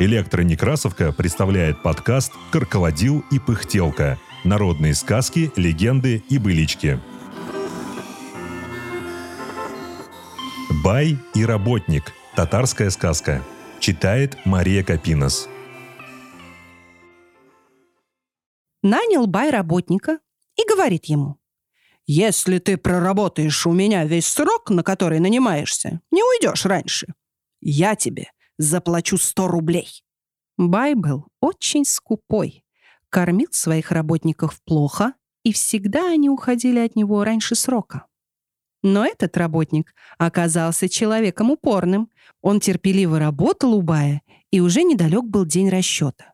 Электронекрасовка представляет подкаст «Карколодил и пыхтелка. Народные сказки, легенды и былички». Бай и работник. Татарская сказка. Читает Мария Капинос. Нанял Бай работника и говорит ему. «Если ты проработаешь у меня весь срок, на который нанимаешься, не уйдешь раньше. Я тебе заплачу сто рублей». Бай был очень скупой, кормил своих работников плохо, и всегда они уходили от него раньше срока. Но этот работник оказался человеком упорным. Он терпеливо работал у Бая, и уже недалек был день расчета.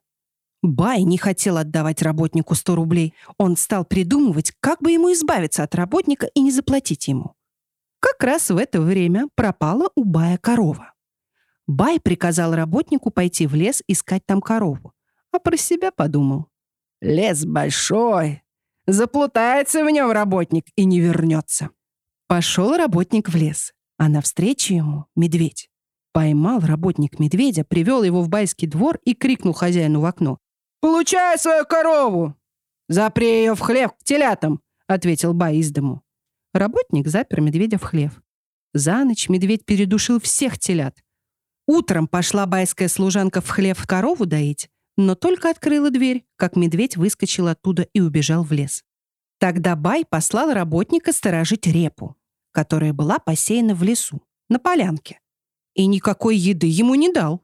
Бай не хотел отдавать работнику 100 рублей. Он стал придумывать, как бы ему избавиться от работника и не заплатить ему. Как раз в это время пропала у Бая корова. Бай приказал работнику пойти в лес искать там корову, а про себя подумал. «Лес большой, заплутается в нем работник и не вернется». Пошел работник в лес, а навстречу ему медведь. Поймал работник медведя, привел его в байский двор и крикнул хозяину в окно. «Получай свою корову!» «Запри ее в хлев к телятам!» — ответил Бай из дому. Работник запер медведя в хлев. За ночь медведь передушил всех телят. Утром пошла байская служанка в хлев корову доить, но только открыла дверь, как медведь выскочил оттуда и убежал в лес. Тогда Бай послал работника сторожить репу, которая была посеяна в лесу, на полянке. И никакой еды ему не дал.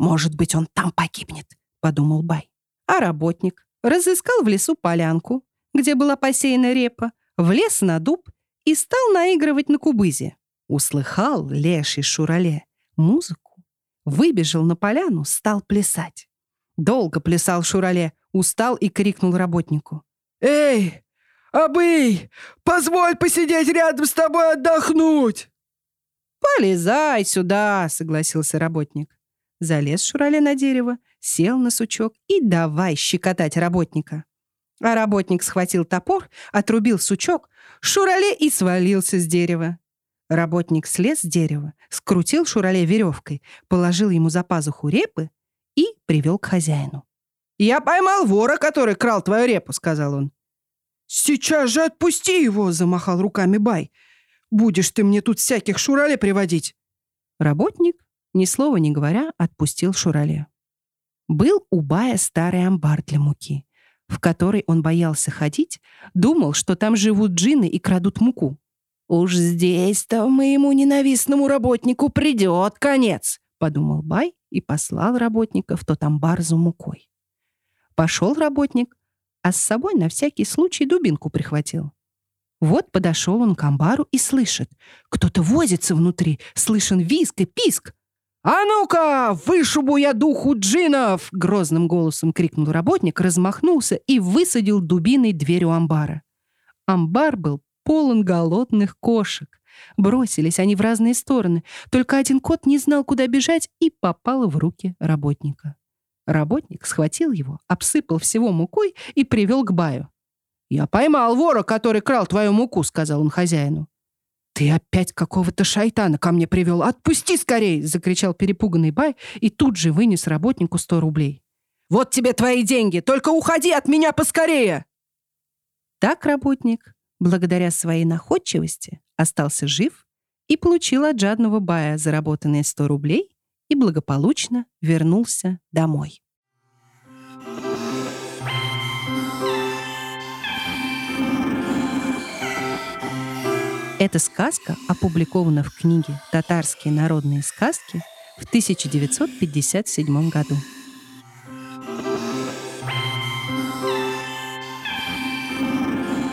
«Может быть, он там погибнет», — подумал Бай. А работник разыскал в лесу полянку, где была посеяна репа, влез на дуб и стал наигрывать на кубызе. Услыхал леший Шурале музыку Выбежал на поляну, стал плясать. Долго плясал Шурале, устал и крикнул работнику. «Эй, Абый, позволь посидеть рядом с тобой отдохнуть!» «Полезай сюда!» — согласился работник. Залез Шурале на дерево, сел на сучок и давай щекотать работника. А работник схватил топор, отрубил сучок, Шурале и свалился с дерева. Работник слез с дерева, скрутил Шурале веревкой, положил ему за пазуху репы и привел к хозяину. «Я поймал вора, который крал твою репу», — сказал он. «Сейчас же отпусти его!» — замахал руками Бай. «Будешь ты мне тут всяких Шурале приводить!» Работник, ни слова не говоря, отпустил Шурале. Был у Бая старый амбар для муки, в который он боялся ходить, думал, что там живут джины и крадут муку. «Уж здесь-то моему ненавистному работнику придет конец», — подумал Бай и послал работника в тот амбар за мукой. Пошел работник, а с собой на всякий случай дубинку прихватил. Вот подошел он к амбару и слышит. Кто-то возится внутри, слышен визг и писк. «А ну-ка, вышибу я духу джинов!» Грозным голосом крикнул работник, размахнулся и высадил дубиной дверь у амбара. Амбар был полон голодных кошек. Бросились они в разные стороны. Только один кот не знал, куда бежать, и попал в руки работника. Работник схватил его, обсыпал всего мукой и привел к Баю. «Я поймал вора, который крал твою муку», — сказал он хозяину. «Ты опять какого-то шайтана ко мне привел! Отпусти скорей!» — закричал перепуганный Бай и тут же вынес работнику сто рублей. «Вот тебе твои деньги! Только уходи от меня поскорее!» Так работник благодаря своей находчивости остался жив и получил от жадного бая заработанные 100 рублей и благополучно вернулся домой. Эта сказка опубликована в книге «Татарские народные сказки» в 1957 году.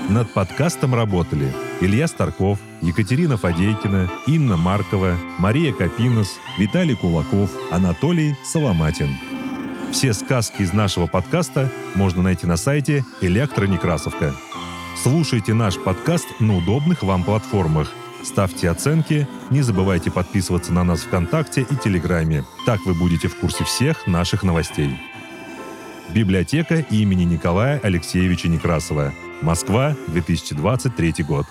Над подкастом работали Илья Старков, Екатерина Фадейкина, Инна Маркова, Мария Капинос, Виталий Кулаков, Анатолий Соломатин. Все сказки из нашего подкаста можно найти на сайте «Электронекрасовка». Слушайте наш подкаст на удобных вам платформах. Ставьте оценки, не забывайте подписываться на нас ВКонтакте и Телеграме. Так вы будете в курсе всех наших новостей. Библиотека имени Николая Алексеевича Некрасова – Москва, 2023 год.